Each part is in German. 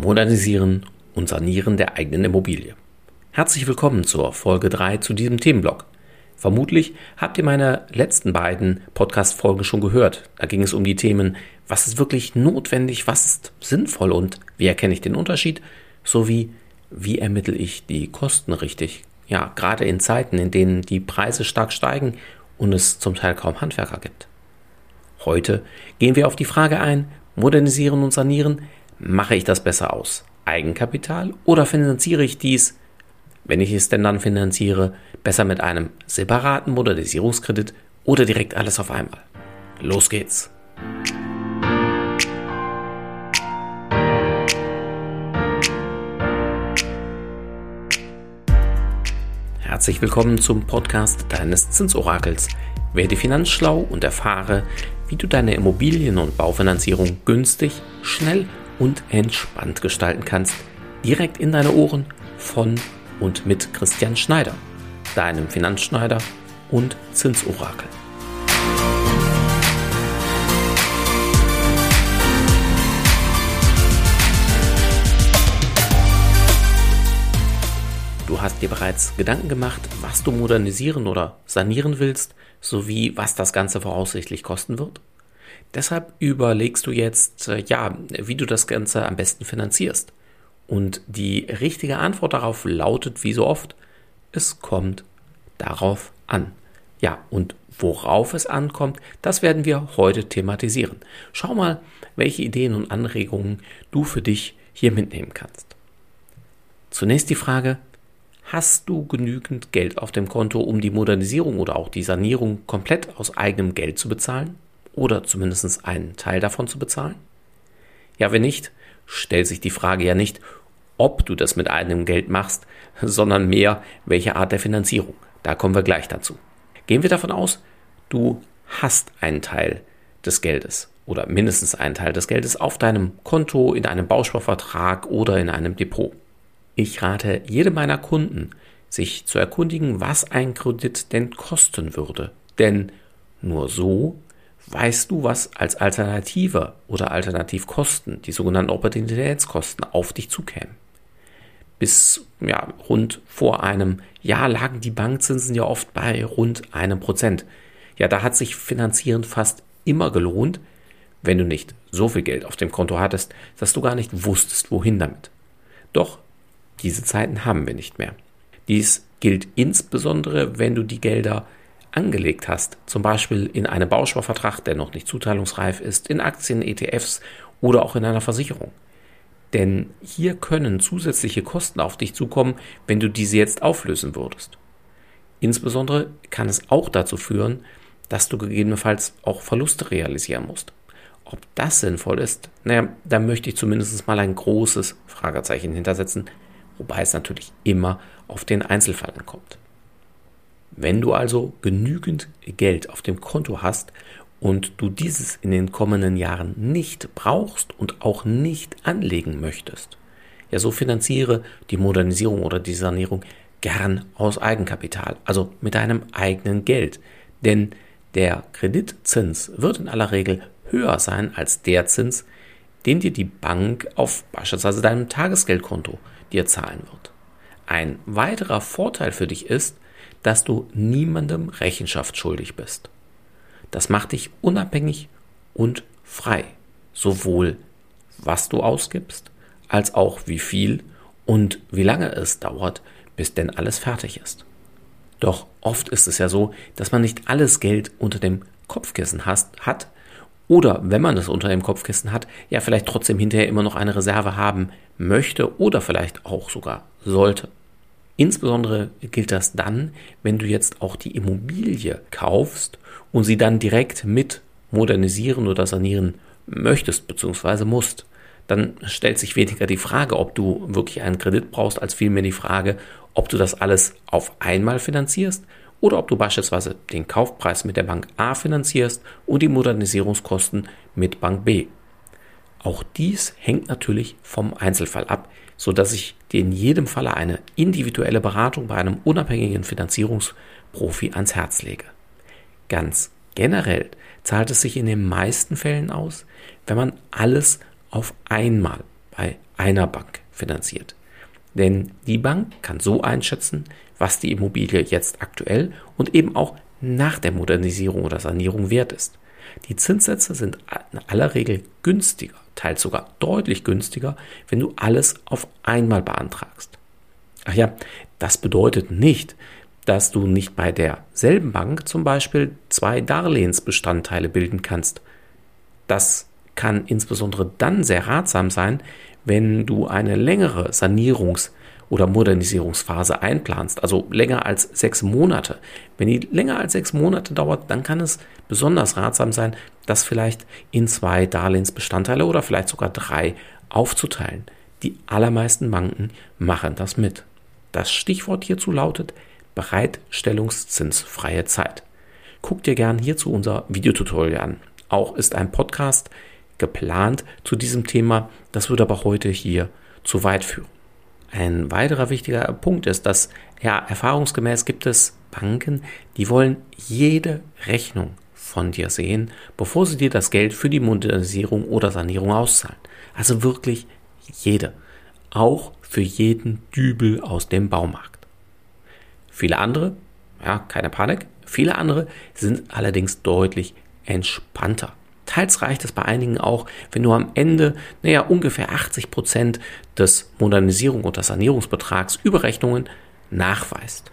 Modernisieren und Sanieren der eigenen Immobilie. Herzlich willkommen zur Folge 3 zu diesem Themenblock. Vermutlich habt ihr meine letzten beiden Podcast-Folgen schon gehört. Da ging es um die Themen, was ist wirklich notwendig, was ist sinnvoll und wie erkenne ich den Unterschied, sowie wie ermittle ich die Kosten richtig. Ja, gerade in Zeiten, in denen die Preise stark steigen und es zum Teil kaum Handwerker gibt. Heute gehen wir auf die Frage ein, modernisieren und sanieren, Mache ich das besser aus Eigenkapital oder finanziere ich dies, wenn ich es denn dann finanziere, besser mit einem separaten Modernisierungskredit oder direkt alles auf einmal? Los geht's! Herzlich willkommen zum Podcast deines Zinsorakels. Werde finanzschlau und erfahre, wie du deine Immobilien- und Baufinanzierung günstig, schnell und entspannt gestalten kannst. Direkt in deine Ohren von und mit Christian Schneider, deinem Finanzschneider und Zinsorakel. Du hast dir bereits Gedanken gemacht, was du modernisieren oder sanieren willst, sowie was das Ganze voraussichtlich kosten wird? Deshalb überlegst du jetzt, äh, ja, wie du das Ganze am besten finanzierst. Und die richtige Antwort darauf lautet, wie so oft, es kommt darauf an. Ja, und worauf es ankommt, das werden wir heute thematisieren. Schau mal, welche Ideen und Anregungen du für dich hier mitnehmen kannst. Zunächst die Frage, hast du genügend Geld auf dem Konto, um die Modernisierung oder auch die Sanierung komplett aus eigenem Geld zu bezahlen? Oder zumindest einen Teil davon zu bezahlen? Ja, wenn nicht, stellt sich die Frage ja nicht, ob du das mit eigenem Geld machst, sondern mehr, welche Art der Finanzierung. Da kommen wir gleich dazu. Gehen wir davon aus, du hast einen Teil des Geldes oder mindestens einen Teil des Geldes auf deinem Konto, in einem Bausparvertrag oder in einem Depot. Ich rate jedem meiner Kunden, sich zu erkundigen, was ein Kredit denn kosten würde. Denn nur so weißt du, was als Alternative oder Alternativkosten, die sogenannten Opportunitätskosten, auf dich zukämen. Bis ja, rund vor einem Jahr lagen die Bankzinsen ja oft bei rund einem Prozent. Ja, da hat sich Finanzieren fast immer gelohnt, wenn du nicht so viel Geld auf dem Konto hattest, dass du gar nicht wusstest, wohin damit. Doch diese Zeiten haben wir nicht mehr. Dies gilt insbesondere, wenn du die Gelder angelegt hast, zum Beispiel in einem Bausparvertrag, der noch nicht zuteilungsreif ist, in Aktien, ETFs oder auch in einer Versicherung. Denn hier können zusätzliche Kosten auf dich zukommen, wenn du diese jetzt auflösen würdest. Insbesondere kann es auch dazu führen, dass du gegebenenfalls auch Verluste realisieren musst. Ob das sinnvoll ist, naja, da möchte ich zumindest mal ein großes Fragezeichen hintersetzen, wobei es natürlich immer auf den Einzelfall ankommt. Wenn du also genügend Geld auf dem Konto hast und du dieses in den kommenden Jahren nicht brauchst und auch nicht anlegen möchtest, ja, so finanziere die Modernisierung oder die Sanierung gern aus Eigenkapital, also mit deinem eigenen Geld. Denn der Kreditzins wird in aller Regel höher sein als der Zins, den dir die Bank auf beispielsweise deinem Tagesgeldkonto dir zahlen wird. Ein weiterer Vorteil für dich ist, dass du niemandem Rechenschaft schuldig bist. Das macht dich unabhängig und frei, sowohl was du ausgibst, als auch wie viel und wie lange es dauert, bis denn alles fertig ist. Doch oft ist es ja so, dass man nicht alles Geld unter dem Kopfkissen hat oder wenn man es unter dem Kopfkissen hat, ja vielleicht trotzdem hinterher immer noch eine Reserve haben möchte oder vielleicht auch sogar sollte. Insbesondere gilt das dann, wenn du jetzt auch die Immobilie kaufst und sie dann direkt mit modernisieren oder sanieren möchtest bzw. musst. Dann stellt sich weniger die Frage, ob du wirklich einen Kredit brauchst, als vielmehr die Frage, ob du das alles auf einmal finanzierst oder ob du beispielsweise den Kaufpreis mit der Bank A finanzierst und die Modernisierungskosten mit Bank B. Auch dies hängt natürlich vom Einzelfall ab, so dass ich dir in jedem Falle eine individuelle Beratung bei einem unabhängigen Finanzierungsprofi ans Herz lege. Ganz generell zahlt es sich in den meisten Fällen aus, wenn man alles auf einmal bei einer Bank finanziert. Denn die Bank kann so einschätzen, was die Immobilie jetzt aktuell und eben auch nach der Modernisierung oder Sanierung wert ist. Die Zinssätze sind in aller Regel günstiger, teils sogar deutlich günstiger, wenn du alles auf einmal beantragst. Ach ja, das bedeutet nicht, dass du nicht bei derselben Bank zum Beispiel zwei Darlehensbestandteile bilden kannst. Das kann insbesondere dann sehr ratsam sein, wenn du eine längere Sanierungs- oder Modernisierungsphase einplanst, also länger als sechs Monate. Wenn die länger als sechs Monate dauert, dann kann es besonders ratsam sein, das vielleicht in zwei Darlehensbestandteile oder vielleicht sogar drei aufzuteilen. Die allermeisten Banken machen das mit. Das Stichwort hierzu lautet Bereitstellungszinsfreie Zeit. Guck dir gern hierzu unser Videotutorial an. Auch ist ein Podcast geplant zu diesem Thema. Das würde aber heute hier zu weit führen. Ein weiterer wichtiger Punkt ist, dass ja erfahrungsgemäß gibt es Banken, die wollen jede Rechnung von dir sehen, bevor sie dir das Geld für die Modernisierung oder Sanierung auszahlen. Also wirklich jede. Auch für jeden Dübel aus dem Baumarkt. Viele andere, ja, keine Panik, viele andere sind allerdings deutlich entspannter. Teils reicht es bei einigen auch, wenn du am Ende, naja, ungefähr 80 Prozent des Modernisierung- oder Sanierungsbetrags über Rechnungen nachweist.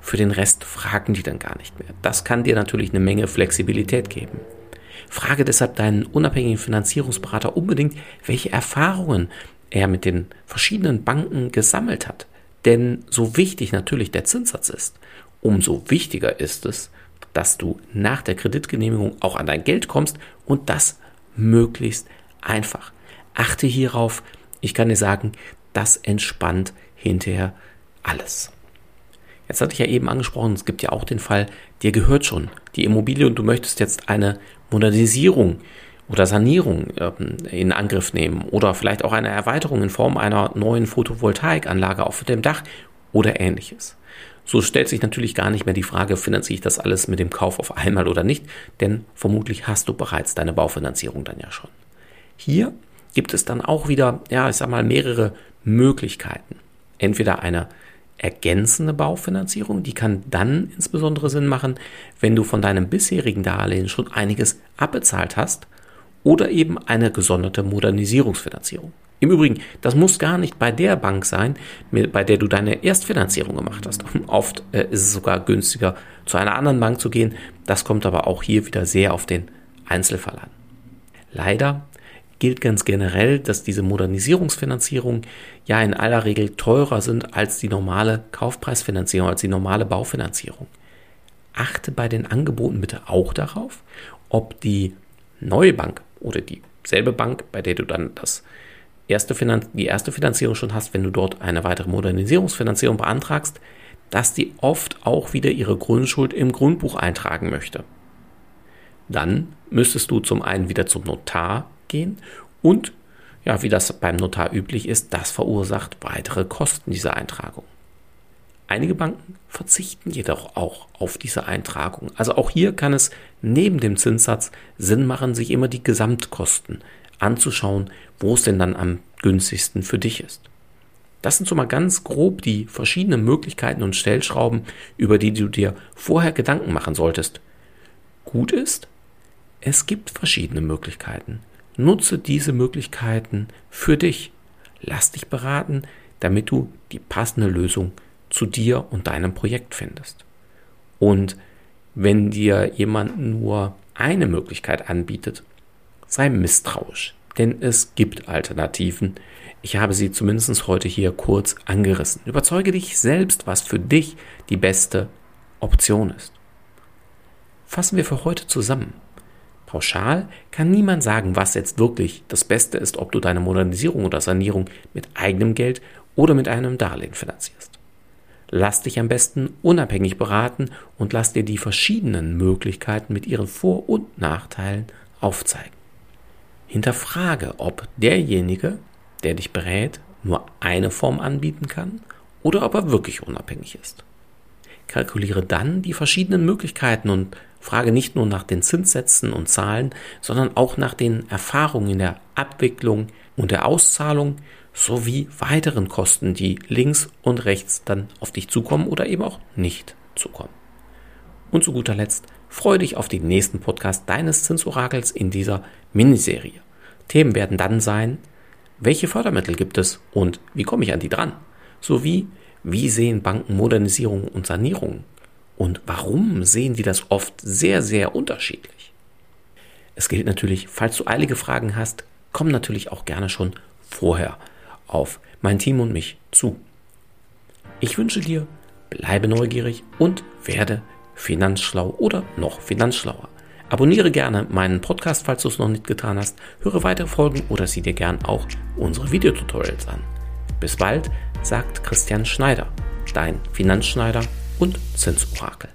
Für den Rest fragen die dann gar nicht mehr. Das kann dir natürlich eine Menge Flexibilität geben. Frage deshalb deinen unabhängigen Finanzierungsberater unbedingt, welche Erfahrungen er mit den verschiedenen Banken gesammelt hat. Denn so wichtig natürlich der Zinssatz ist, umso wichtiger ist es, dass du nach der Kreditgenehmigung auch an dein Geld kommst und das möglichst einfach. Achte hierauf, ich kann dir sagen, das entspannt hinterher alles. Jetzt hatte ich ja eben angesprochen, es gibt ja auch den Fall, dir gehört schon die Immobilie und du möchtest jetzt eine Modernisierung oder Sanierung ähm, in Angriff nehmen oder vielleicht auch eine Erweiterung in Form einer neuen Photovoltaikanlage auf dem Dach oder ähnliches. So stellt sich natürlich gar nicht mehr die Frage, finanziere ich das alles mit dem Kauf auf einmal oder nicht, denn vermutlich hast du bereits deine Baufinanzierung dann ja schon. Hier gibt es dann auch wieder, ja, ich sag mal, mehrere Möglichkeiten. Entweder eine ergänzende Baufinanzierung, die kann dann insbesondere Sinn machen, wenn du von deinem bisherigen Darlehen schon einiges abbezahlt hast, oder eben eine gesonderte Modernisierungsfinanzierung. Im Übrigen, das muss gar nicht bei der Bank sein, bei der du deine Erstfinanzierung gemacht hast. Oft äh, ist es sogar günstiger, zu einer anderen Bank zu gehen. Das kommt aber auch hier wieder sehr auf den Einzelfall an. Leider gilt ganz generell, dass diese Modernisierungsfinanzierungen ja in aller Regel teurer sind als die normale Kaufpreisfinanzierung, als die normale Baufinanzierung. Achte bei den Angeboten bitte auch darauf, ob die neue Bank oder dieselbe Bank, bei der du dann das erste die erste Finanzierung schon hast, wenn du dort eine weitere Modernisierungsfinanzierung beantragst, dass die oft auch wieder ihre Grundschuld im Grundbuch eintragen möchte. Dann müsstest du zum einen wieder zum Notar gehen und, ja, wie das beim Notar üblich ist, das verursacht weitere Kosten dieser Eintragung. Einige Banken verzichten jedoch auch auf diese Eintragung. Also auch hier kann es neben dem Zinssatz Sinn machen, sich immer die Gesamtkosten anzuschauen, wo es denn dann am günstigsten für dich ist. Das sind so mal ganz grob die verschiedenen Möglichkeiten und Stellschrauben, über die du dir vorher Gedanken machen solltest. Gut ist, es gibt verschiedene Möglichkeiten. Nutze diese Möglichkeiten für dich. Lass dich beraten, damit du die passende Lösung zu dir und deinem Projekt findest. Und wenn dir jemand nur eine Möglichkeit anbietet, sei misstrauisch, denn es gibt Alternativen. Ich habe sie zumindest heute hier kurz angerissen. Überzeuge dich selbst, was für dich die beste Option ist. Fassen wir für heute zusammen. Pauschal kann niemand sagen, was jetzt wirklich das Beste ist, ob du deine Modernisierung oder Sanierung mit eigenem Geld oder mit einem Darlehen finanzierst. Lass dich am besten unabhängig beraten und lass dir die verschiedenen Möglichkeiten mit ihren Vor- und Nachteilen aufzeigen. Hinterfrage, ob derjenige, der dich berät, nur eine Form anbieten kann oder ob er wirklich unabhängig ist. Kalkuliere dann die verschiedenen Möglichkeiten und frage nicht nur nach den Zinssätzen und Zahlen, sondern auch nach den Erfahrungen in der Abwicklung, und der Auszahlung sowie weiteren Kosten, die links und rechts dann auf dich zukommen oder eben auch nicht zukommen. Und zu guter Letzt freue dich auf den nächsten Podcast deines Zinsorakels in dieser Miniserie. Themen werden dann sein, welche Fördermittel gibt es und wie komme ich an die dran? Sowie, wie sehen Banken Modernisierung und Sanierung und warum sehen die das oft sehr, sehr unterschiedlich? Es gilt natürlich, falls du eilige Fragen hast, komm natürlich auch gerne schon vorher auf mein Team und mich zu. Ich wünsche dir, bleibe neugierig und werde finanzschlau oder noch finanzschlauer. Abonniere gerne meinen Podcast, falls du es noch nicht getan hast, höre weitere Folgen oder sieh dir gern auch unsere Videotutorials an. Bis bald, sagt Christian Schneider, dein Finanzschneider und Zinsorakel.